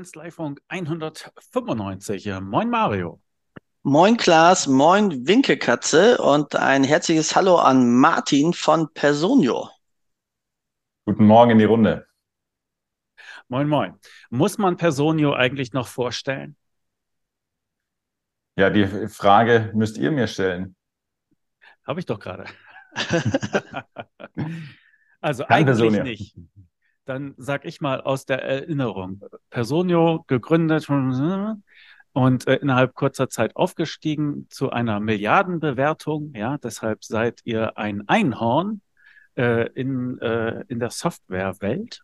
Kanzleifunk 195. Moin Mario. Moin Klaas, moin Winkekatze und ein herzliches Hallo an Martin von Personio. Guten Morgen in die Runde. Moin, moin. Muss man Personio eigentlich noch vorstellen? Ja, die Frage müsst ihr mir stellen. Habe ich doch gerade. also Kein eigentlich Personio. nicht. Dann sag ich mal aus der Erinnerung. Personio gegründet und äh, innerhalb kurzer Zeit aufgestiegen zu einer Milliardenbewertung. Ja, deshalb seid ihr ein Einhorn äh, in, äh, in der Softwarewelt.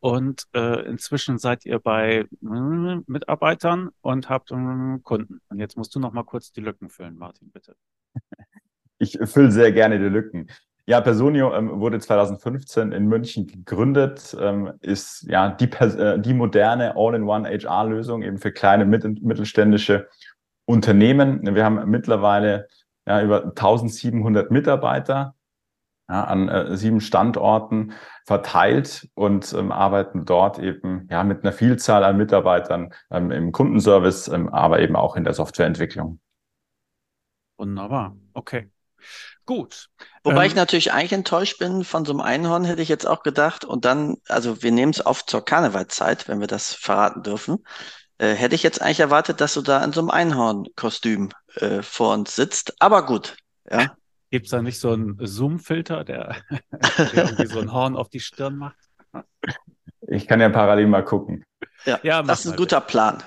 Und äh, inzwischen seid ihr bei äh, Mitarbeitern und habt äh, Kunden. Und jetzt musst du noch mal kurz die Lücken füllen, Martin, bitte. Ich fülle sehr gerne die Lücken. Ja, Personio ähm, wurde 2015 in München gegründet, ähm, ist ja die, äh, die moderne All-in-One HR-Lösung eben für kleine mit mittelständische Unternehmen. Wir haben mittlerweile ja, über 1700 Mitarbeiter ja, an äh, sieben Standorten verteilt und ähm, arbeiten dort eben ja, mit einer Vielzahl an Mitarbeitern ähm, im Kundenservice, ähm, aber eben auch in der Softwareentwicklung. Wunderbar. Okay. Gut. Wobei Ähm, ich natürlich eigentlich enttäuscht bin von so einem Einhorn, hätte ich jetzt auch gedacht. Und dann, also wir nehmen es auf zur Karnevalzeit, wenn wir das verraten dürfen. Äh, hätte ich jetzt eigentlich erwartet, dass du da in so einem Einhorn-Kostüm äh, vor uns sitzt. Aber gut, ja. Gibt es da nicht so einen Zoom-Filter, der, der irgendwie so ein Horn auf die Stirn macht? Ich kann ja parallel mal gucken. Ja, Ja, das ist ein guter Plan.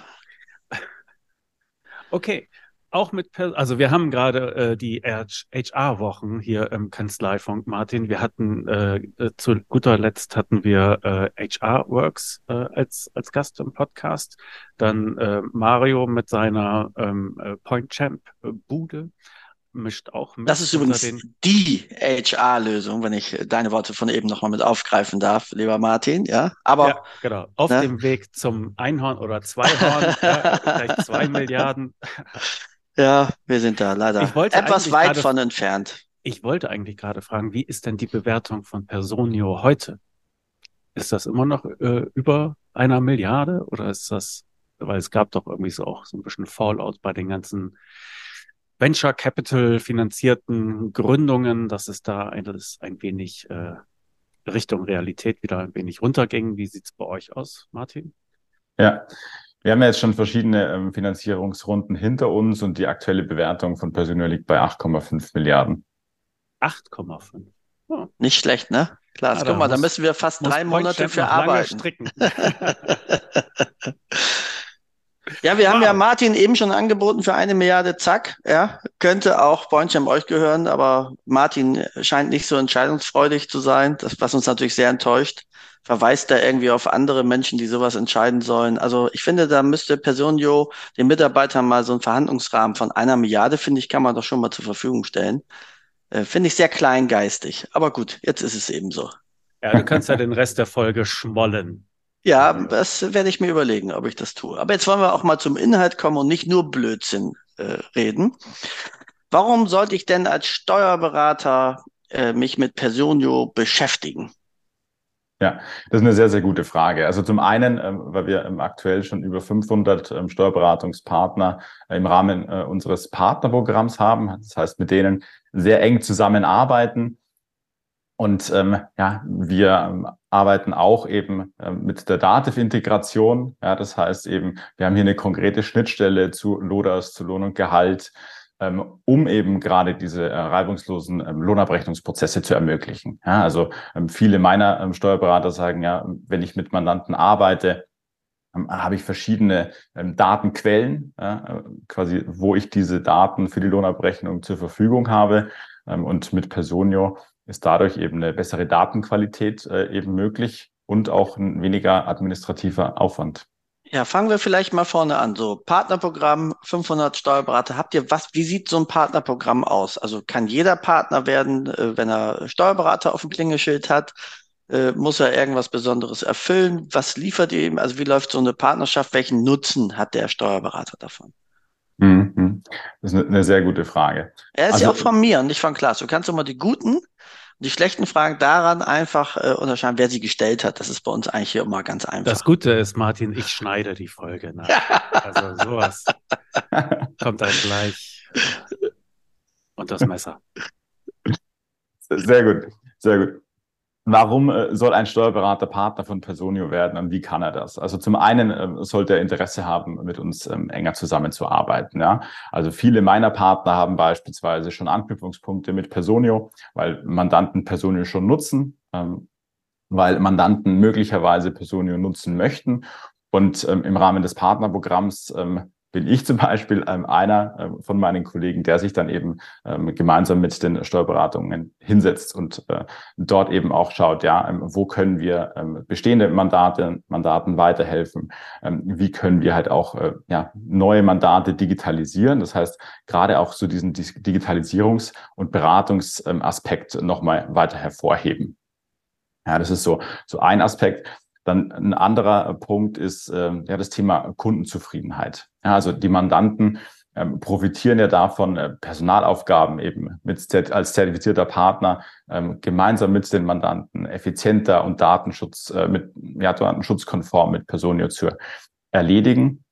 Okay. Auch mit, also wir haben gerade äh, die HR-Wochen hier im Kanzleifunk, Martin. Wir hatten äh, zu guter Letzt hatten wir äh, HR Works äh, als als Gast im Podcast. Dann äh, Mario mit seiner ähm, äh, Point Champ äh, Bude mischt auch mit Das ist übrigens die HR-Lösung, wenn ich äh, deine Worte von eben nochmal mit aufgreifen darf, lieber Martin, ja. Aber Ja, genau. Auf ne? dem Weg zum Einhorn oder Zweihorn, ja, vielleicht zwei Milliarden. Ja, wir sind da leider Ich wollte etwas weit gerade- von entfernt. Ich wollte eigentlich gerade fragen, wie ist denn die Bewertung von Personio heute? Ist das immer noch äh, über einer Milliarde oder ist das, weil es gab doch irgendwie so auch so ein bisschen Fallout bei den ganzen Venture Capital finanzierten Gründungen, dass es da eines ein wenig äh, Richtung Realität wieder ein wenig runterging. Wie sieht's bei euch aus, Martin? Ja, wir haben ja jetzt schon verschiedene ähm, Finanzierungsrunden hinter uns und die aktuelle Bewertung von Personio liegt bei 8,5 Milliarden. 8,5. Ja, Nicht schlecht, ne? Klaas, Ja, guck da mal, da müssen wir fast drei Monate für arbeiten. stricken. Ja, wir haben Wow. ja Martin eben schon angeboten für eine Milliarde, zack, ja. Könnte auch Boincham euch gehören, aber Martin scheint nicht so entscheidungsfreudig zu sein, das, was uns natürlich sehr enttäuscht. Verweist da irgendwie auf andere Menschen, die sowas entscheiden sollen. Also ich finde, da müsste Personio den Mitarbeitern mal so einen Verhandlungsrahmen von einer Milliarde, finde ich, kann man doch schon mal zur Verfügung stellen. Äh, finde ich sehr kleingeistig. Aber gut, jetzt ist es eben so. Ja, du kannst ja den Rest der Folge schmollen. Ja, das werde ich mir überlegen, ob ich das tue. Aber jetzt wollen wir auch mal zum Inhalt kommen und nicht nur Blödsinn äh, reden. Warum sollte ich denn als Steuerberater äh, mich mit Personio beschäftigen? Ja, das ist eine sehr, sehr gute Frage. Also zum einen, ähm, weil wir ähm, aktuell schon über 500 ähm, Steuerberatungspartner äh, im Rahmen äh, unseres Partnerprogramms haben. Das heißt, mit denen sehr eng zusammenarbeiten. Und ähm, ja, wir arbeiten auch eben ähm, mit der Dativ-Integration. Ja, das heißt eben, wir haben hier eine konkrete Schnittstelle zu LODAS, zu Lohn und Gehalt, ähm, um eben gerade diese äh, reibungslosen ähm, Lohnabrechnungsprozesse zu ermöglichen. Ja, also ähm, viele meiner ähm, Steuerberater sagen ja, wenn ich mit Mandanten arbeite, ähm, habe ich verschiedene ähm, Datenquellen, äh, quasi, wo ich diese Daten für die Lohnabrechnung zur Verfügung habe. Ähm, und mit Personio ist dadurch eben eine bessere Datenqualität äh, eben möglich und auch ein weniger administrativer Aufwand. Ja, fangen wir vielleicht mal vorne an. So, Partnerprogramm, 500 Steuerberater. Habt ihr was? Wie sieht so ein Partnerprogramm aus? Also kann jeder Partner werden, äh, wenn er Steuerberater auf dem Klingelschild hat? Äh, muss er irgendwas Besonderes erfüllen? Was liefert ihr ihm? Also wie läuft so eine Partnerschaft? Welchen Nutzen hat der Steuerberater davon? Mhm. Das ist eine, eine sehr gute Frage. Er ist Also- ja auch von mir und nicht von Klaas. Du kannst mal die guten die schlechten Fragen daran einfach äh, unterscheiden, wer sie gestellt hat. Das ist bei uns eigentlich hier immer ganz einfach. Das Gute ist, Martin, ich schneide die Folge nach. also sowas kommt dann gleich und das Messer. Sehr gut, sehr gut. Warum äh, soll ein Steuerberater Partner von Personio werden und wie kann er das? Also zum einen äh, sollte er Interesse haben, mit uns ähm, enger zusammenzuarbeiten. Ja? Also viele meiner Partner haben beispielsweise schon Anknüpfungspunkte mit Personio, weil Mandanten Personio schon nutzen, ähm, weil Mandanten möglicherweise Personio nutzen möchten. Und ähm, im Rahmen des Partnerprogramms bin ich zum Beispiel ähm, einer äh, von meinen Kollegen, der sich dann eben ähm, gemeinsam mit den Steuerberatungen hinsetzt und äh, dort eben auch schaut, ja, ähm, wo können wir bestehende Mandate, Mandaten weiterhelfen, wie können wir halt auch äh, ja, neue Mandate digitalisieren. Das heißt, gerade auch so diesen Digitalisierungs- und Beratungsaspekt nochmal weiter hervorheben. Ja, das ist so, so ein Aspekt. Dann ein anderer Punkt ist äh, ja das Thema Kundenzufriedenheit. Ja, also die Mandanten ähm, profitieren ja davon, äh, Personalaufgaben eben mit als zertifizierter Partner ähm, gemeinsam mit den Mandanten effizienter und Datenschutz äh, mit ja, datenschutzkonform mit Personio zu erledigen.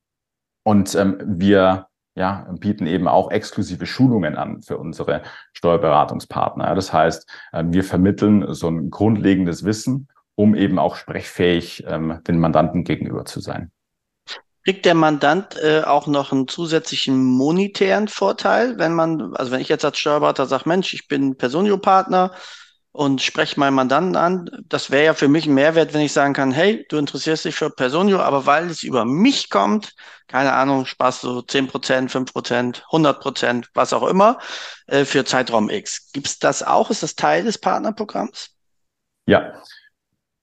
Und ähm, wir ja, bieten eben auch exklusive Schulungen an für unsere Steuerberatungspartner. Das heißt, äh, wir vermitteln so ein grundlegendes Wissen um eben auch sprechfähig ähm, den Mandanten gegenüber zu sein. Kriegt der Mandant äh, auch noch einen zusätzlichen monetären Vorteil, wenn man, also wenn ich jetzt als Steuerberater sage, Mensch, ich bin Personio-Partner und spreche meinen Mandanten an, das wäre ja für mich ein Mehrwert, wenn ich sagen kann, hey, du interessierst dich für Personio, aber weil es über mich kommt, keine Ahnung, sparst du 10%, 5%, 100%, was auch immer, äh, für Zeitraum X. Gibt es das auch? Ist das Teil des Partnerprogramms? Ja,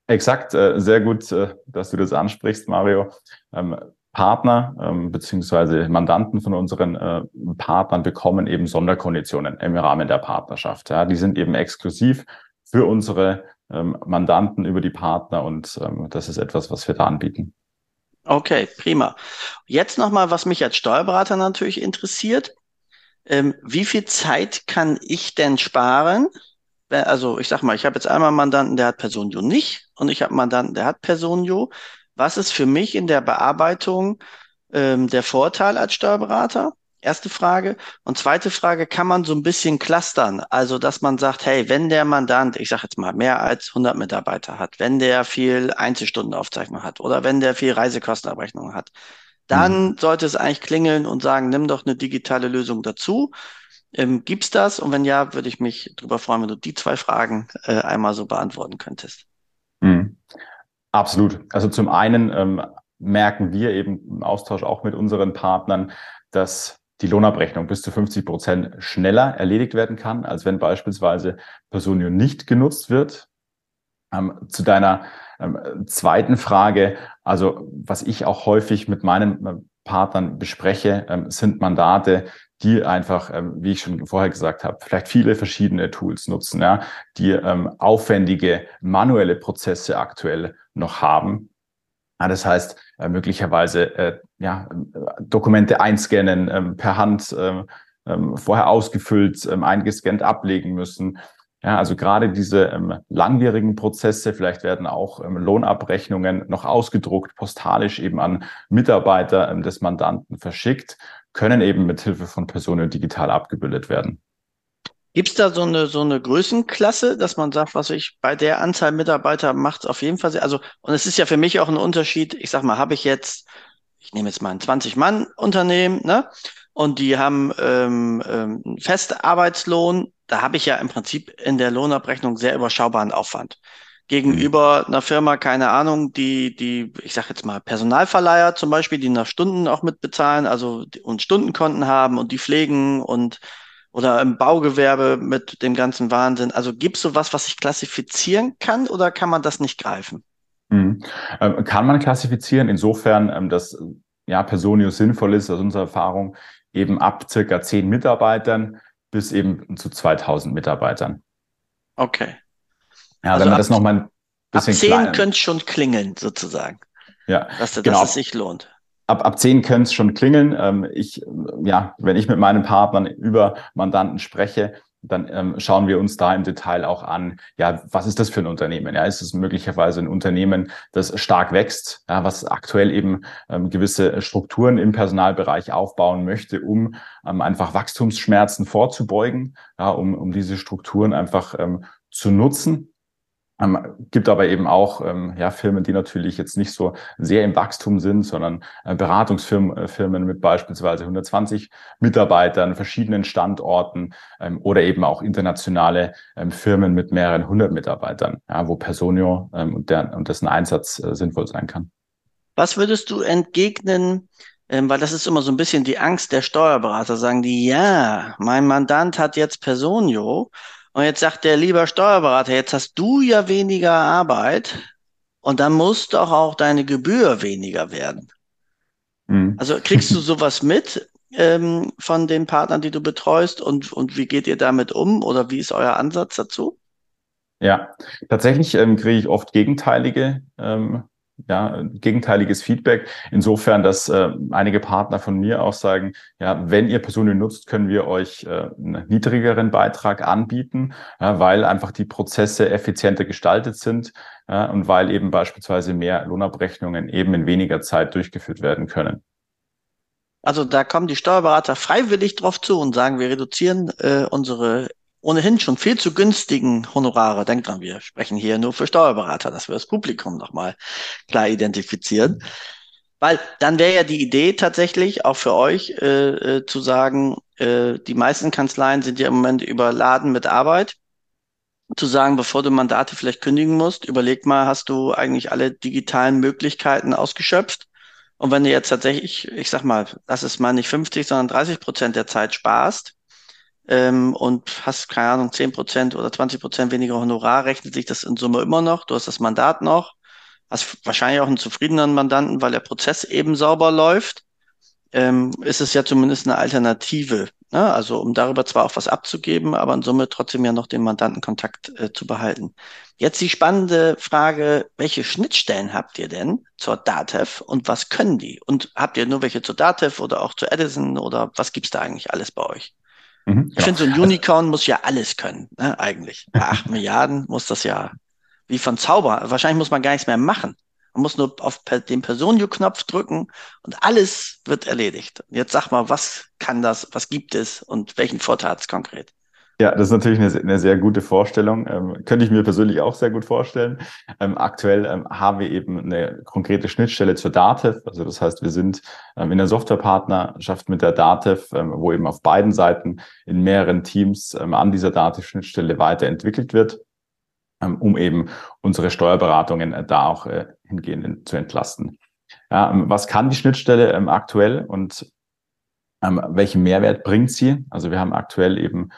Exakt, äh, sehr gut, äh, dass du das ansprichst, Mario. Ähm, Partner ähm, beziehungsweise Mandanten von unseren äh, Partnern bekommen eben Sonderkonditionen im Rahmen der Partnerschaft. Ja, die sind eben exklusiv für unsere ähm, Mandanten über die Partner und das ist etwas, was wir da anbieten. Okay, prima. Jetzt nochmal, was mich als Steuerberater natürlich interessiert. wie viel Zeit kann ich denn sparen, also ich sag mal, ich habe jetzt einmal einen Mandanten, der hat Personio nicht und ich habe einen Mandanten, der hat Personio. Was ist für mich in der Bearbeitung ähm, der Vorteil als Steuerberater? Erste Frage. Und zweite Frage, kann man so ein bisschen clustern? Also, dass man sagt, hey, wenn der Mandant, ich sage jetzt mal, mehr als 100 Mitarbeiter hat, wenn der viel Einzelstundenaufzeichnung hat oder wenn der viel Reisekostenabrechnung hat, dann mhm. sollte es eigentlich klingeln und sagen, nimm doch eine digitale Lösung dazu. Ähm, gibt's das? Und wenn ja, würde ich mich darüber freuen, wenn du die zwei Fragen äh, einmal so beantworten könntest. Mhm. Absolut. Also zum einen ähm, merken wir eben im Austausch auch mit unseren Partnern, dass die Lohnabrechnung bis zu 50 Prozent schneller erledigt werden kann, als wenn beispielsweise Personio nicht genutzt wird. Ähm, zu deiner ähm, zweiten Frage, also was ich auch häufig mit meinen äh, Partnern bespreche, ähm, sind Mandate, die einfach, ähm, wie ich schon vorher gesagt habe, vielleicht viele verschiedene Tools nutzen, ja, die ähm, aufwendige manuelle Prozesse aktuell noch haben. Ja, das heißt, äh, möglicherweise äh, ja, Dokumente einscannen, ähm, per Hand ähm, ähm, vorher ausgefüllt, eingescannt ablegen müssen. Ja, also gerade diese ähm, langwierigen Prozesse, vielleicht werden auch ähm, Lohnabrechnungen noch ausgedruckt, postalisch eben an Mitarbeiter ähm, des Mandanten verschickt können eben mit Hilfe von Personen digital abgebildet werden. Gibt es da so eine, so eine Größenklasse, dass man sagt, was ich bei der Anzahl Mitarbeiter macht auf jeden Fall, also, und es ist ja für mich auch ein Unterschied, ich sag mal, habe ich jetzt, ich nehme jetzt mal ein 20-Mann-Unternehmen, ne? Und die haben ähm, ähm, Festarbeitslohn, da habe ich ja im Prinzip in der Lohnabrechnung sehr überschaubaren Aufwand gegenüber einer Firma, keine Ahnung, die, die, ich sag jetzt mal, Personalverleiher zum Beispiel, die nach Stunden auch mitbezahlen, also und Stundenkonten haben und die pflegen und oder im Baugewerbe mit dem ganzen Wahnsinn. Also gibt es sowas, was ich klassifizieren kann oder kann man das nicht greifen? Mhm. Ähm, kann man klassifizieren, insofern, ähm, dass ja Personio sinnvoll ist, aus unserer Erfahrung, eben ab circa zehn Mitarbeitern bis eben zu 2000 Mitarbeitern. Okay. Ja, also wenn man das nochmal ein bisschen Ab 10 kleiner... könnte es schon klingeln, sozusagen. Ja, dass, dass genau. es sich lohnt. Ab, ab 10 könnte es schon klingeln. Ähm, ich, ja, wenn ich mit meinen Partnern über Mandanten spreche, dann ähm, schauen wir uns da im Detail auch an, ja, was ist das für ein Unternehmen? Ja, ist es möglicherweise ein Unternehmen, das stark wächst, ja, was aktuell eben ähm, gewisse Strukturen im Personalbereich aufbauen möchte, um ähm, einfach Wachstumsschmerzen vorzubeugen, ja, um, um diese Strukturen einfach ähm, zu nutzen ähm, gibt aber eben auch ähm, ja, Firmen, die natürlich jetzt nicht so sehr im Wachstum sind, sondern äh, Beratungsfirmen äh, mit beispielsweise 120 Mitarbeitern, verschiedenen Standorten ähm, oder eben auch internationale ähm, Firmen mit mehreren hundert Mitarbeitern, ja, wo Personio ähm, und, der, und dessen Einsatz äh, sinnvoll sein kann. Was würdest du entgegnen, ähm, weil das ist immer so ein bisschen die Angst der Steuerberater, sagen die, ja, mein Mandant hat jetzt Personio und jetzt sagt der lieber Steuerberater, jetzt hast du ja weniger Arbeit und dann muss doch auch deine Gebühr weniger werden. Mhm. Also kriegst du sowas mit ähm, von den Partnern, die du betreust und, und wie geht ihr damit um oder wie ist euer Ansatz dazu? Ja, tatsächlich ähm, kriege ich oft gegenteilige ähm, ja, gegenteiliges Feedback. Insofern, dass äh, einige Partner von mir auch sagen, ja, wenn ihr Personen nutzt, können wir euch äh, einen niedrigeren Beitrag anbieten, ja, weil einfach die Prozesse effizienter gestaltet sind ja, und weil eben beispielsweise mehr Lohnabrechnungen eben in weniger Zeit durchgeführt werden können. Also da kommen die Steuerberater freiwillig drauf zu und sagen, wir reduzieren äh, unsere ohnehin schon viel zu günstigen Honorare. Denkt dran, wir sprechen hier nur für Steuerberater, dass wir das Publikum nochmal klar identifizieren. Weil dann wäre ja die Idee tatsächlich auch für euch äh, äh, zu sagen, äh, die meisten Kanzleien sind ja im Moment überladen mit Arbeit. Zu sagen, bevor du Mandate vielleicht kündigen musst, überleg mal, hast du eigentlich alle digitalen Möglichkeiten ausgeschöpft? Und wenn du jetzt tatsächlich, ich sag mal, das ist mal nicht 50, sondern 30 Prozent der Zeit sparst, ähm, und hast, keine Ahnung, 10% oder 20% weniger Honorar, rechnet sich das in Summe immer noch. Du hast das Mandat noch, hast wahrscheinlich auch einen zufriedenen Mandanten, weil der Prozess eben sauber läuft. Ähm, ist es ja zumindest eine Alternative. Ne? Also um darüber zwar auch was abzugeben, aber in Summe trotzdem ja noch den Mandantenkontakt äh, zu behalten. Jetzt die spannende Frage, welche Schnittstellen habt ihr denn zur DATEV und was können die? Und habt ihr nur welche zur DATEV oder auch zur Edison oder was gibt's da eigentlich alles bei euch? Mhm, ich genau. finde, so ein also Unicorn muss ja alles können, ne, eigentlich. Bei acht Milliarden muss das ja wie von Zauber. Wahrscheinlich muss man gar nichts mehr machen. Man muss nur auf den Personio-Knopf drücken und alles wird erledigt. Jetzt sag mal, was kann das, was gibt es und welchen Vorteil hat es konkret? Ja, das ist natürlich eine, eine sehr gute Vorstellung. Ähm, könnte ich mir persönlich auch sehr gut vorstellen. Ähm, aktuell ähm, haben wir eben eine konkrete Schnittstelle zur DATEV. Also das heißt, wir sind ähm, in der Softwarepartnerschaft mit der DATEV, ähm, wo eben auf beiden Seiten in mehreren Teams ähm, an dieser DATEV-Schnittstelle weiterentwickelt wird, um eben unsere Steuerberatungen äh, da auch äh, hingehend zu entlasten. Ja, was kann die Schnittstelle aktuell und welchen Mehrwert bringt sie? Also wir haben aktuell eben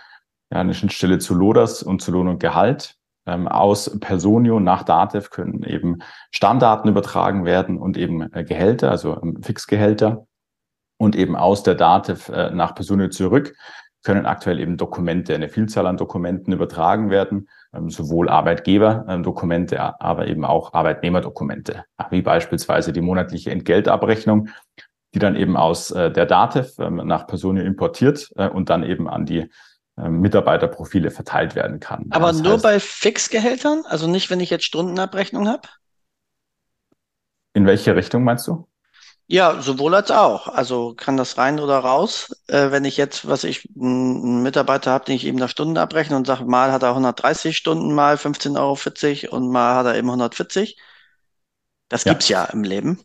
ja, eine Schnittstelle zu Lodas und zu Lohn und Gehalt. Ähm, aus Personio nach Datev können eben Stammdaten übertragen werden und eben äh, Gehälter, also ähm, Fixgehälter. Und eben aus der Datev äh, nach Personio zurück können aktuell eben Dokumente, eine Vielzahl an Dokumenten übertragen werden, ähm, sowohl Arbeitgeberdokumente, aber eben auch Arbeitnehmerdokumente, wie beispielsweise die monatliche Entgeltabrechnung, die dann eben aus äh, der Datev ähm, nach Personio importiert äh, und dann eben an die Mitarbeiterprofile verteilt werden kann. Aber das nur heißt, bei Fixgehältern? Also nicht, wenn ich jetzt Stundenabrechnung habe? In welche Richtung meinst du? Ja, sowohl als auch. Also kann das rein oder raus. Äh, wenn ich jetzt, was ich, einen Mitarbeiter habe, den ich eben nach Stunden abrechne und sage, mal hat er 130 Stunden, mal 15,40 Euro und mal hat er eben 140. Das ja. gibt's ja im Leben.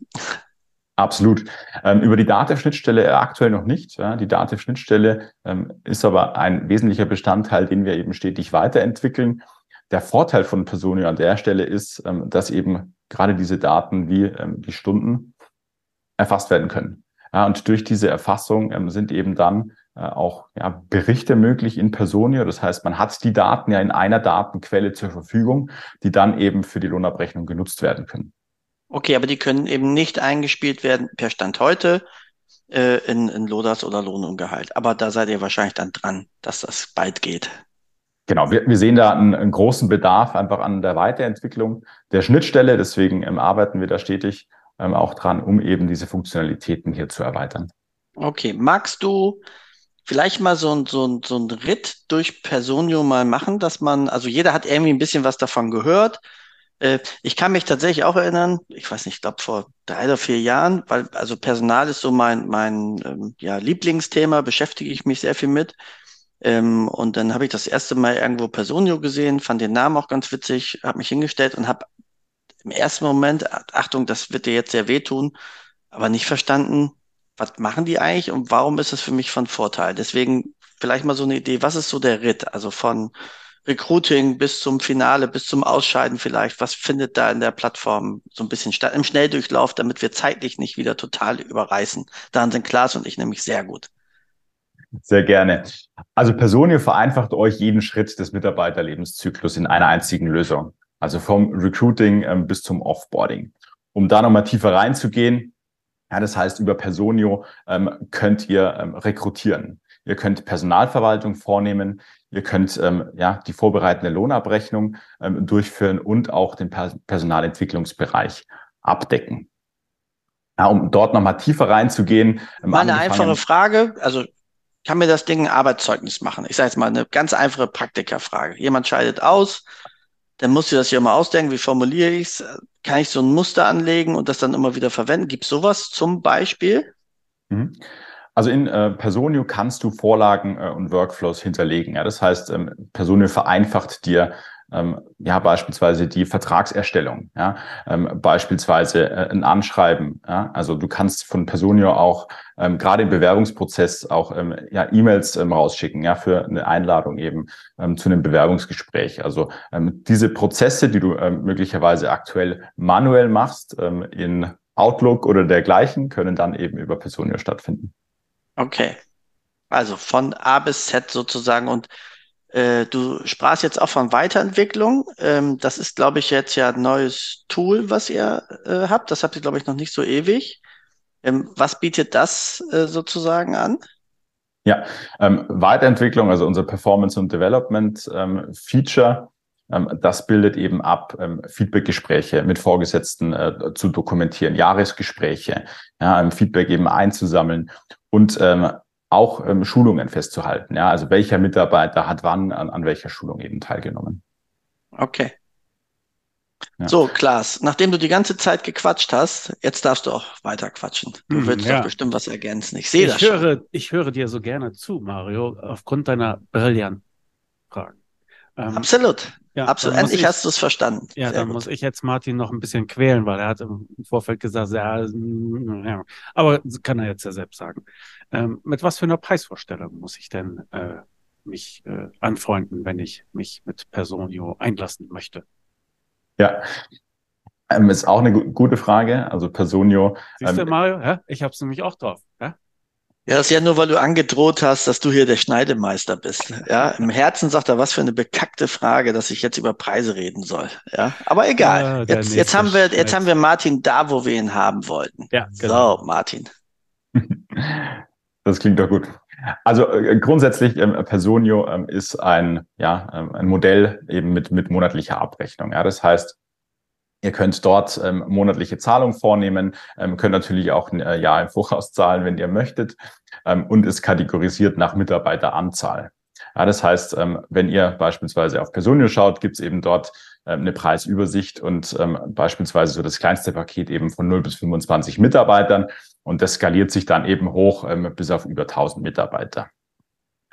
Absolut. Ähm, über die Dativ-Schnittstelle aktuell noch nicht. Ja. Die Dativ-Schnittstelle ähm, ist aber ein wesentlicher Bestandteil, den wir eben stetig weiterentwickeln. Der Vorteil von Personio an der Stelle ist, ähm, dass eben gerade diese Daten wie ähm, die Stunden erfasst werden können. Ja, und durch diese Erfassung ähm, sind eben dann äh, auch ja, Berichte möglich in Personio. Das heißt, man hat die Daten ja in einer Datenquelle zur Verfügung, die dann eben für die Lohnabrechnung genutzt werden können. Okay, aber die können eben nicht eingespielt werden per Stand heute äh, in, in Lodas oder Lohn und Gehalt. Aber da seid ihr wahrscheinlich dann dran, dass das bald geht. Genau, wir, wir sehen da einen, einen großen Bedarf einfach an der Weiterentwicklung der Schnittstelle. Deswegen ähm, arbeiten wir da stetig ähm, auch dran, um eben diese Funktionalitäten hier zu erweitern. Okay, magst du vielleicht mal so ein, so ein, so ein Ritt durch Personio mal machen, dass man, also jeder hat irgendwie ein bisschen was davon gehört. Äh, ich kann mich tatsächlich auch erinnern, ich weiß nicht, ich glaube vor drei oder vier Jahren, weil also Personal ist so mein, mein ähm, ja, Lieblingsthema, beschäftige ich mich sehr viel mit. Ähm, und dann habe ich das erste Mal irgendwo Personio gesehen, fand den Namen auch ganz witzig, habe mich hingestellt und habe im ersten Moment, Achtung, das wird dir jetzt sehr wehtun, aber nicht verstanden, was machen die eigentlich und warum ist es für mich von Vorteil? Deswegen vielleicht mal so eine Idee, was ist so der Ritt? Also von Recruiting bis zum Finale, bis zum Ausscheiden vielleicht. Was findet da in der Plattform so ein bisschen statt im Schnelldurchlauf, damit wir zeitlich nicht wieder total überreißen? Daran sind Klaas und ich nämlich sehr gut. Sehr gerne. Also Personio vereinfacht euch jeden Schritt des Mitarbeiterlebenszyklus in einer einzigen Lösung. Also vom Recruiting ähm, bis zum Offboarding. Um da nochmal tiefer reinzugehen, ja, das heißt, über Personio ähm, könnt ihr ähm, rekrutieren. Ihr könnt Personalverwaltung vornehmen. Ihr könnt ähm, ja die vorbereitende Lohnabrechnung ähm, durchführen und auch den Personalentwicklungsbereich abdecken. Ja, um dort nochmal tiefer reinzugehen. Ähm, mal eine einfache Frage. Also kann mir das Ding ein Arbeitszeugnis machen? Ich sage jetzt mal eine ganz einfache Praktikerfrage. Jemand scheidet aus, dann musst du das ja mal ausdenken, wie formuliere ich es? Kann ich so ein Muster anlegen und das dann immer wieder verwenden? Gibt es sowas zum Beispiel? Mhm. Also in äh, Personio kannst du Vorlagen äh, und Workflows hinterlegen. Ja? Das heißt, ähm, Personio vereinfacht dir ähm, ja beispielsweise die Vertragserstellung, ja, ähm, beispielsweise äh, ein Anschreiben. Ja? Also du kannst von Personio auch ähm, gerade im Bewerbungsprozess auch ähm, ja E-Mails ähm, rausschicken, ja, für eine Einladung eben ähm, zu einem Bewerbungsgespräch. Also ähm, diese Prozesse, die du ähm, möglicherweise aktuell manuell machst ähm, in Outlook oder dergleichen, können dann eben über Personio stattfinden. Okay. Also von A bis Z sozusagen und äh, du sprachst jetzt auch von Weiterentwicklung. Ähm, das ist, glaube ich, jetzt ja ein neues Tool, was ihr äh, habt. Das habt ihr, glaube ich, noch nicht so ewig. Ähm, was bietet das äh, sozusagen an? Ja, ähm, Weiterentwicklung, also unser Performance und Development ähm, Feature, das bildet eben ab, ähm, Feedbackgespräche mit Vorgesetzten äh, zu dokumentieren, Jahresgespräche, ja, Feedback eben einzusammeln und auch ähm, Schulungen festzuhalten. Ja, also welcher Mitarbeiter hat wann an, an welcher Schulung eben teilgenommen. Okay. Ja. So, Klaas, nachdem du die ganze Zeit gequatscht hast, jetzt darfst du auch weiter quatschen. Du hm, willst ja. doch bestimmt was ergänzen. Ich sehe das höre, schon. Ich höre dir so gerne zu, Mario, aufgrund deiner brillanten Fragen. Ähm, Absolut. Ja, Absolut. Endlich ich, hast du es verstanden. Ja, Sehr dann gut. muss ich jetzt Martin noch ein bisschen quälen, weil er hat im Vorfeld gesagt, ja, ja. aber kann er jetzt ja selbst sagen. Ähm, mit was für einer Preisvorstellung muss ich denn äh, mich äh, anfreunden, wenn ich mich mit Personio einlassen möchte? Ja, ähm, ist auch eine gute Frage. Also Personio. Siehst du, ähm, Mario? Ja, ich habe es nämlich auch drauf. Ja? Ja, das ist ja nur, weil du angedroht hast, dass du hier der Schneidemeister bist. Ja, im Herzen sagt er, was für eine bekackte Frage, dass ich jetzt über Preise reden soll. Ja, aber egal. Ja, jetzt, jetzt haben wir, jetzt haben wir Martin da, wo wir ihn haben wollten. Ja, genau. So, Martin. Das klingt doch gut. Also äh, grundsätzlich ähm, Personio ähm, ist ein ja ähm, ein Modell eben mit mit monatlicher Abrechnung. Ja, das heißt Ihr könnt dort ähm, monatliche Zahlungen vornehmen, ähm, könnt natürlich auch ein äh, Jahr im Voraus zahlen, wenn ihr möchtet, ähm, und ist kategorisiert nach Mitarbeiteranzahl. Ja, das heißt, ähm, wenn ihr beispielsweise auf Personio schaut, gibt es eben dort ähm, eine Preisübersicht und ähm, beispielsweise so das kleinste Paket eben von 0 bis 25 Mitarbeitern und das skaliert sich dann eben hoch ähm, bis auf über 1000 Mitarbeiter.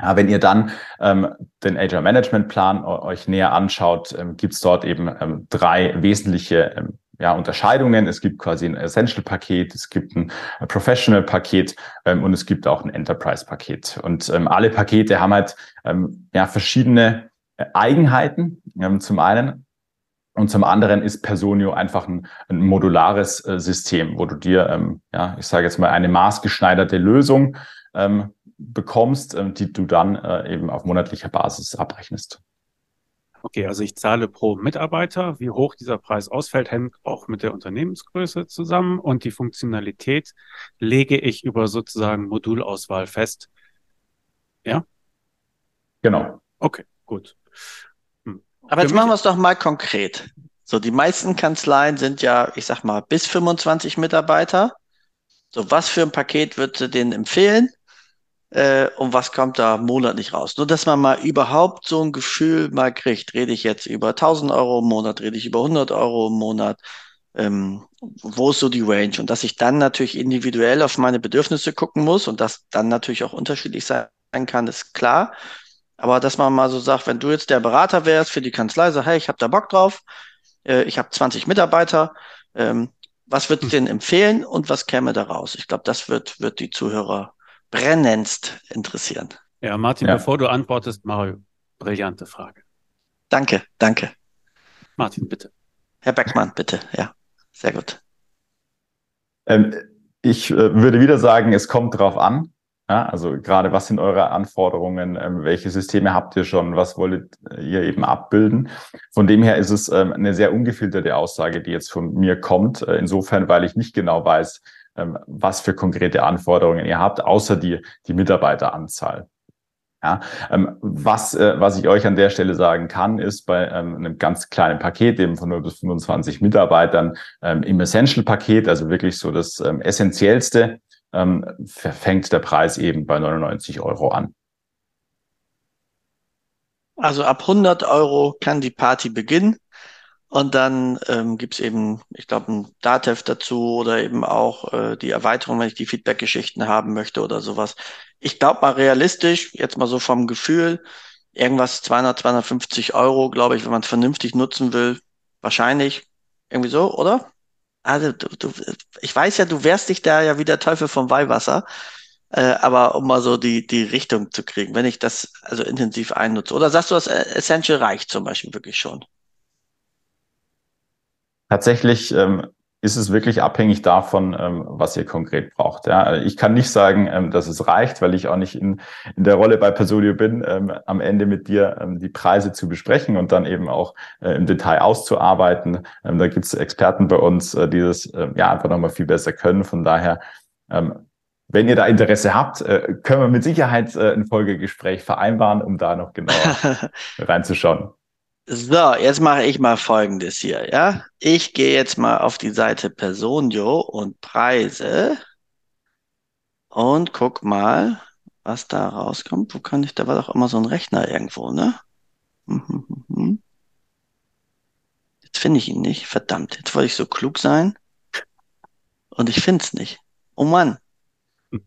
Ja, wenn ihr dann ähm, den Agile Management Plan euch näher anschaut, ähm, gibt es dort eben ähm, drei wesentliche ähm, ja, Unterscheidungen. Es gibt quasi ein Essential-Paket, es gibt ein Professional-Paket ähm, und es gibt auch ein Enterprise-Paket. Und ähm, alle Pakete haben halt ähm, ja, verschiedene äh, Eigenheiten. Ähm, zum einen und zum anderen ist Personio einfach ein, ein modulares äh, System, wo du dir, ähm, ja, ich sage jetzt mal, eine maßgeschneiderte Lösung ähm, bekommst, äh, die du dann äh, eben auf monatlicher Basis abrechnest. Okay, also ich zahle pro Mitarbeiter. Wie hoch dieser Preis ausfällt, hängt auch mit der Unternehmensgröße zusammen und die Funktionalität lege ich über sozusagen Modulauswahl fest. Ja? Genau. Okay, gut. Hm. Aber jetzt machen wir es doch mal konkret. So, die meisten Kanzleien sind ja, ich sag mal, bis 25 Mitarbeiter. So, was für ein Paket würdest du denen empfehlen? Äh, und was kommt da monatlich raus. Nur, dass man mal überhaupt so ein Gefühl mal kriegt. Rede ich jetzt über 1000 Euro im Monat, rede ich über 100 Euro im Monat, ähm, wo ist so die Range? Und dass ich dann natürlich individuell auf meine Bedürfnisse gucken muss und das dann natürlich auch unterschiedlich sein kann, ist klar. Aber dass man mal so sagt, wenn du jetzt der Berater wärst für die Kanzlei, sag, hey, ich habe da Bock drauf, äh, ich habe 20 Mitarbeiter, ähm, was würdest du denn empfehlen und was käme da raus? Ich glaube, das wird, wird die Zuhörer brennendst interessieren. Ja, Martin, ja. bevor du antwortest, Mario, brillante Frage. Danke, danke. Martin, bitte. Herr Beckmann, bitte, ja. Sehr gut. Ähm, ich äh, würde wieder sagen, es kommt drauf an. Ja, also gerade was sind eure Anforderungen? Ähm, welche Systeme habt ihr schon? Was wollt ihr eben abbilden? Von dem her ist es ähm, eine sehr ungefilterte Aussage, die jetzt von mir kommt. Äh, insofern, weil ich nicht genau weiß, was für konkrete Anforderungen ihr habt, außer die, die Mitarbeiteranzahl. Ja, ähm, was, äh, was ich euch an der Stelle sagen kann, ist bei ähm, einem ganz kleinen Paket, eben von 0 bis 25 Mitarbeitern, ähm, im Essential-Paket, also wirklich so das ähm, Essentiellste, ähm, fängt der Preis eben bei 99 Euro an. Also ab 100 Euro kann die Party beginnen. Und dann ähm, gibt es eben, ich glaube, ein Datev dazu oder eben auch äh, die Erweiterung, wenn ich die Feedback-Geschichten haben möchte oder sowas. Ich glaube mal realistisch, jetzt mal so vom Gefühl, irgendwas 200, 250 Euro, glaube ich, wenn man es vernünftig nutzen will. Wahrscheinlich irgendwie so, oder? Also, du, du, ich weiß ja, du wehrst dich da ja wie der Teufel vom Weihwasser. Äh, aber um mal so die, die Richtung zu kriegen, wenn ich das also intensiv einnutze. Oder sagst du, das Essential reicht zum Beispiel wirklich schon? Tatsächlich ähm, ist es wirklich abhängig davon, ähm, was ihr konkret braucht. Ja, ich kann nicht sagen, ähm, dass es reicht, weil ich auch nicht in, in der Rolle bei Personio bin, ähm, am Ende mit dir ähm, die Preise zu besprechen und dann eben auch äh, im Detail auszuarbeiten. Ähm, da gibt es Experten bei uns, äh, die das äh, ja einfach nochmal viel besser können. Von daher, ähm, wenn ihr da Interesse habt, äh, können wir mit Sicherheit äh, ein Folgegespräch vereinbaren, um da noch genauer reinzuschauen. So, jetzt mache ich mal Folgendes hier, ja. Ich gehe jetzt mal auf die Seite Personio und Preise und guck mal, was da rauskommt. Wo kann ich, da war doch immer so ein Rechner irgendwo, ne? Jetzt finde ich ihn nicht. Verdammt, jetzt wollte ich so klug sein. Und ich finde es nicht. Oh Mann.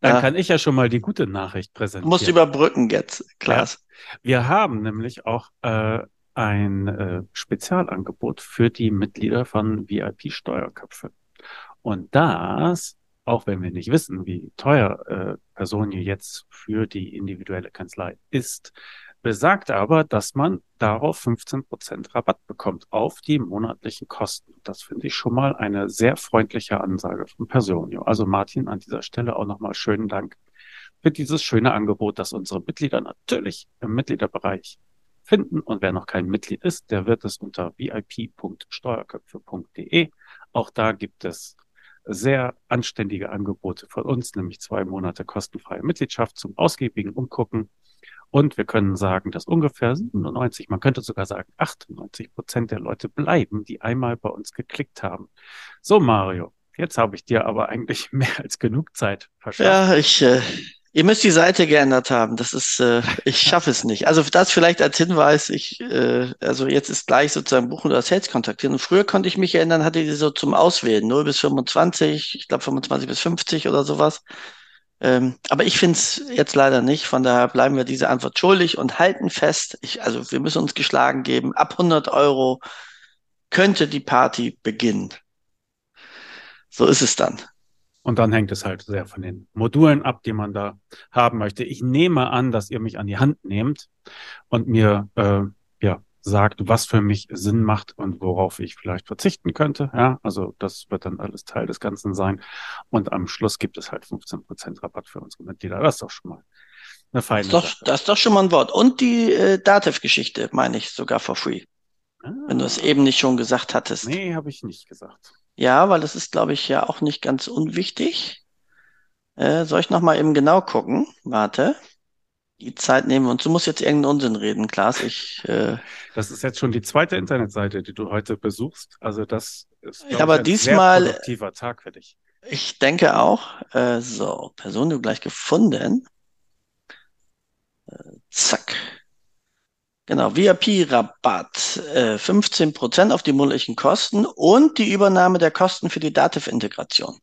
Dann kann ich ja schon mal die gute Nachricht präsentieren. Du musst überbrücken jetzt, Klaas. Ja. Wir haben nämlich auch äh, ein äh, Spezialangebot für die Mitglieder von VIP Steuerköpfe. Und das, auch wenn wir nicht wissen, wie teuer äh, Personio jetzt für die individuelle Kanzlei ist, besagt aber, dass man darauf 15 Prozent Rabatt bekommt auf die monatlichen Kosten. Das finde ich schon mal eine sehr freundliche Ansage von Personio. Also Martin, an dieser Stelle auch nochmal schönen Dank für dieses schöne Angebot, das unsere Mitglieder natürlich im Mitgliederbereich finden. Und wer noch kein Mitglied ist, der wird es unter vip.steuerköpfe.de. Auch da gibt es sehr anständige Angebote von uns, nämlich zwei Monate kostenfreie Mitgliedschaft zum ausgiebigen Umgucken und wir können sagen, dass ungefähr 97, man könnte sogar sagen 98 Prozent der Leute bleiben, die einmal bei uns geklickt haben. So, Mario, jetzt habe ich dir aber eigentlich mehr als genug Zeit verschafft. Ja, ich, äh, ihr müsst die Seite geändert haben. Das ist, äh, ich schaffe es nicht. Also das vielleicht als Hinweis, ich, äh, also jetzt ist gleich sozusagen Buchen oder Sales kontaktieren. Und früher konnte ich mich erinnern, hatte die so zum Auswählen, 0 bis 25, ich glaube 25 bis 50 oder sowas. Ähm, aber ich finde es jetzt leider nicht. Von daher bleiben wir diese Antwort schuldig und halten fest. Ich, also wir müssen uns geschlagen geben. Ab 100 Euro könnte die Party beginnen. So ist es dann. Und dann hängt es halt sehr von den Modulen ab, die man da haben möchte. Ich nehme an, dass ihr mich an die Hand nehmt und mir äh, ja sagt, was für mich Sinn macht und worauf ich vielleicht verzichten könnte. Ja, also das wird dann alles Teil des Ganzen sein. Und am Schluss gibt es halt 15 Prozent Rabatt für unsere Mitglieder. Das ist doch schon mal eine feine das ist doch, Sache. Das ist doch schon mal ein Wort. Und die äh, Datev-Geschichte meine ich sogar for free. Ah. Wenn du es eben nicht schon gesagt hattest. Nee, habe ich nicht gesagt. Ja, weil das ist, glaube ich, ja auch nicht ganz unwichtig. Äh, soll ich noch mal eben genau gucken? Warte die Zeit nehmen und du musst jetzt irgendeinen Unsinn reden, Klaas. Ich, äh, das ist jetzt schon die zweite Internetseite, die du heute besuchst. Also das ist ja, aber ich, ein diesmal, sehr produktiver Tag für dich. Ich denke auch. Äh, so, Person gleich gefunden. Äh, zack. Genau, VIP-Rabatt, äh, 15% auf die monatlichen Kosten und die Übernahme der Kosten für die Dativ-Integration.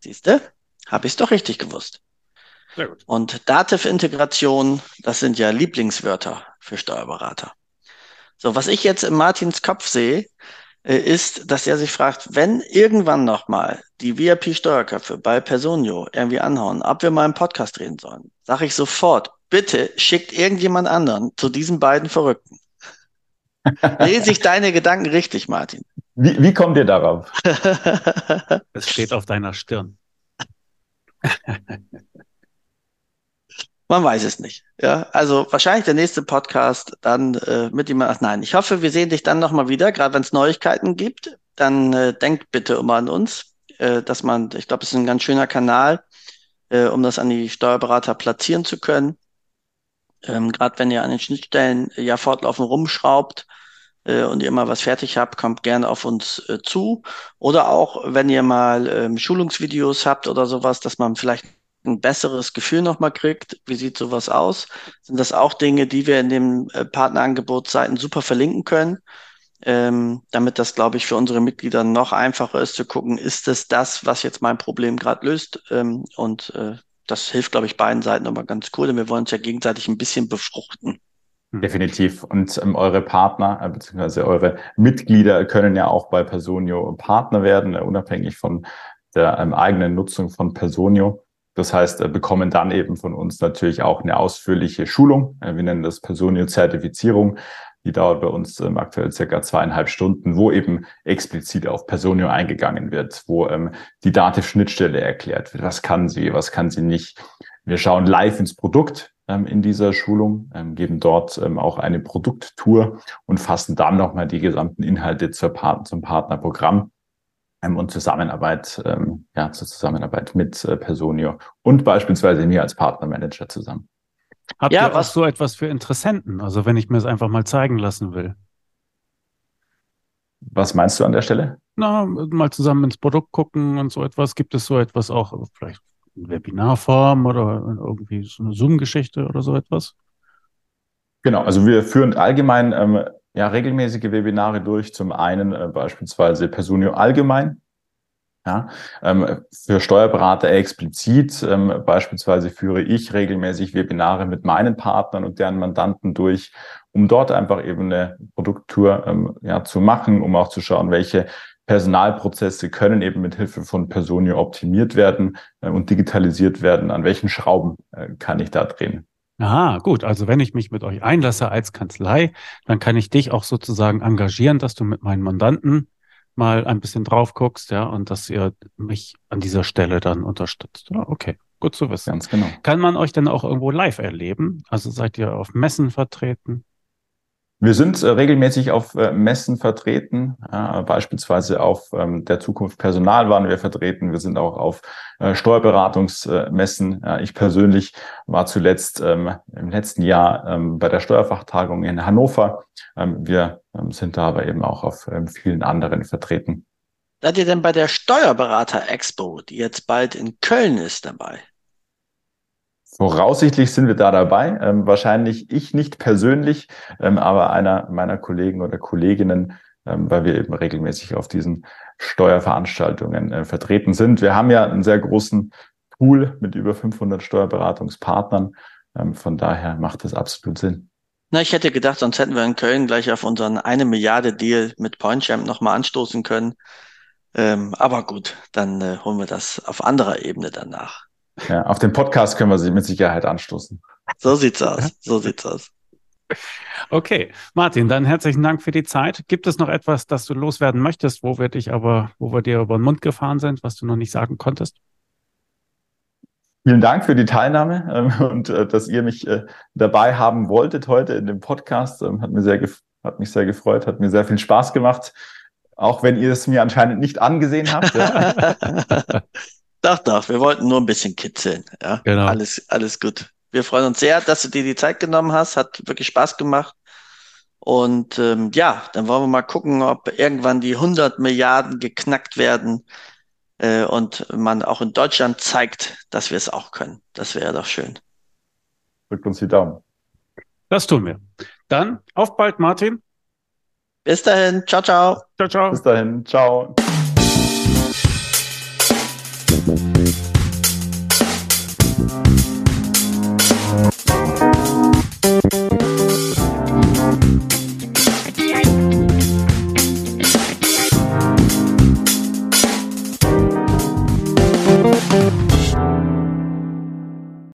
Siehste, habe ich es doch richtig gewusst. Sehr gut. Und Dativ-Integration, das sind ja Lieblingswörter für Steuerberater. So, was ich jetzt in Martins Kopf sehe, äh, ist, dass er sich fragt, wenn irgendwann nochmal die VIP-Steuerköpfe bei Personio irgendwie anhauen, ob wir mal im Podcast reden sollen, sage ich sofort, bitte schickt irgendjemand anderen zu diesen beiden Verrückten. Lese ich deine Gedanken richtig, Martin? Wie, wie kommt ihr darauf? Es steht auf deiner Stirn. Man weiß es nicht. Ja, also wahrscheinlich der nächste Podcast dann äh, mit ihm. Ach nein, ich hoffe, wir sehen dich dann nochmal wieder, gerade wenn es Neuigkeiten gibt. Dann äh, denkt bitte immer an uns, äh, dass man, ich glaube, es ist ein ganz schöner Kanal, äh, um das an die Steuerberater platzieren zu können. Ähm, gerade wenn ihr an den Schnittstellen äh, ja fortlaufend rumschraubt äh, und ihr mal was fertig habt, kommt gerne auf uns äh, zu. Oder auch, wenn ihr mal ähm, Schulungsvideos habt oder sowas, dass man vielleicht ein besseres Gefühl nochmal kriegt, wie sieht sowas aus? Sind das auch Dinge, die wir in den äh, Partnerangebotseiten super verlinken können? Ähm, damit das, glaube ich, für unsere Mitglieder noch einfacher ist zu gucken, ist es das, was jetzt mein Problem gerade löst? Ähm, und äh, das hilft, glaube ich, beiden Seiten nochmal ganz cool, denn wir wollen uns ja gegenseitig ein bisschen befruchten. Definitiv. Und ähm, eure Partner äh, bzw. eure Mitglieder können ja auch bei Personio Partner werden, äh, unabhängig von der ähm, eigenen Nutzung von Personio. Das heißt, äh, bekommen dann eben von uns natürlich auch eine ausführliche Schulung. Äh, wir nennen das Personio-Zertifizierung. Die dauert bei uns ähm, aktuell circa zweieinhalb Stunden, wo eben explizit auf Personio eingegangen wird, wo ähm, die Dativ-Schnittstelle erklärt wird. Was kann sie, was kann sie nicht? Wir schauen live ins Produkt ähm, in dieser Schulung, ähm, geben dort ähm, auch eine Produkttour und fassen dann nochmal die gesamten Inhalte Part zum Partnerprogramm ähm, und Zusammenarbeit, ja, zur Zusammenarbeit mit äh, Personio und beispielsweise mir als Partnermanager zusammen. Habt ja, ihr was so etwas für Interessenten? Also wenn ich mir es einfach mal zeigen lassen will. Was meinst du an der Stelle? Na, mal zusammen ins Produkt gucken und so etwas. Gibt es so etwas auch, vielleicht in Webinarform oder irgendwie so eine Zoom-Geschichte oder so etwas? Genau, also wir führen allgemein ähm, ja, regelmäßige Webinare durch. Zum einen äh, beispielsweise Personio allgemein. Ja, ähm, für Steuerberater explizit. Ähm, beispielsweise führe ich regelmäßig Webinare mit meinen Partnern und deren Mandanten durch, um dort einfach eben eine Produkttour ähm, ja, zu machen, um auch zu schauen, welche Personalprozesse können eben mit Hilfe von Personio optimiert werden äh, und digitalisiert werden. An welchen Schrauben äh, kann ich da drehen? Aha, gut. Also wenn ich mich mit euch einlasse als Kanzlei, dann kann ich dich auch sozusagen engagieren, dass du mit meinen Mandanten mal ein bisschen drauf guckst, ja, und dass ihr mich an dieser Stelle dann unterstützt. Ja, okay, gut zu wissen. Ganz genau. Kann man euch denn auch irgendwo live erleben? Also seid ihr auf Messen vertreten? Wir sind äh, regelmäßig auf äh, Messen vertreten, beispielsweise auf ähm, der Zukunft Personal waren wir vertreten. Wir sind auch auf äh, Steuerberatungsmessen. ich persönlich war zuletzt ähm, im letzten Jahr ähm, bei der Steuerfachtagung in Hannover. Wir sind da aber eben auch auf vielen anderen vertreten. Seid ihr denn bei der Steuerberater Expo, die jetzt bald in Köln ist, dabei? Voraussichtlich sind wir da dabei. Ähm, wahrscheinlich ich nicht persönlich, ähm, aber einer meiner Kollegen oder Kolleginnen, ähm, weil wir eben regelmäßig auf diesen Steuerveranstaltungen äh, vertreten sind. Wir haben ja einen sehr großen Pool mit über 500 Steuerberatungspartnern. Ähm, von daher macht das absolut Sinn. Na, ich hätte gedacht, sonst hätten wir in Köln gleich auf unseren eine Milliarde Deal mit PointChamp nochmal anstoßen können. Ähm, aber gut, dann äh, holen wir das auf anderer Ebene danach. Ja, auf den Podcast können wir sie mit Sicherheit anstoßen. So sieht's aus. So sieht's aus. Okay, Martin, dann herzlichen Dank für die Zeit. Gibt es noch etwas, das du loswerden möchtest, wo wir dich aber, wo wir dir über den Mund gefahren sind, was du noch nicht sagen konntest? Vielen Dank für die Teilnahme ähm, und äh, dass ihr mich äh, dabei haben wolltet heute in dem Podcast. Ähm, hat, mir sehr hat mich sehr gefreut, hat mir sehr viel Spaß gemacht, auch wenn ihr es mir anscheinend nicht angesehen habt. Ja. Doch, doch, wir wollten nur ein bisschen kitzeln. Ja, genau. Alles, alles gut. Wir freuen uns sehr, dass du dir die Zeit genommen hast. Hat wirklich Spaß gemacht. Und ähm, ja, dann wollen wir mal gucken, ob irgendwann die 100 Milliarden geknackt werden äh, und man auch in Deutschland zeigt, dass wir es auch können. Das wäre doch schön. Drückt uns die Daumen. Das tun wir. Dann auf bald, Martin. Bis dahin. Ciao, ciao. Ciao, ciao. Bis dahin. Ciao.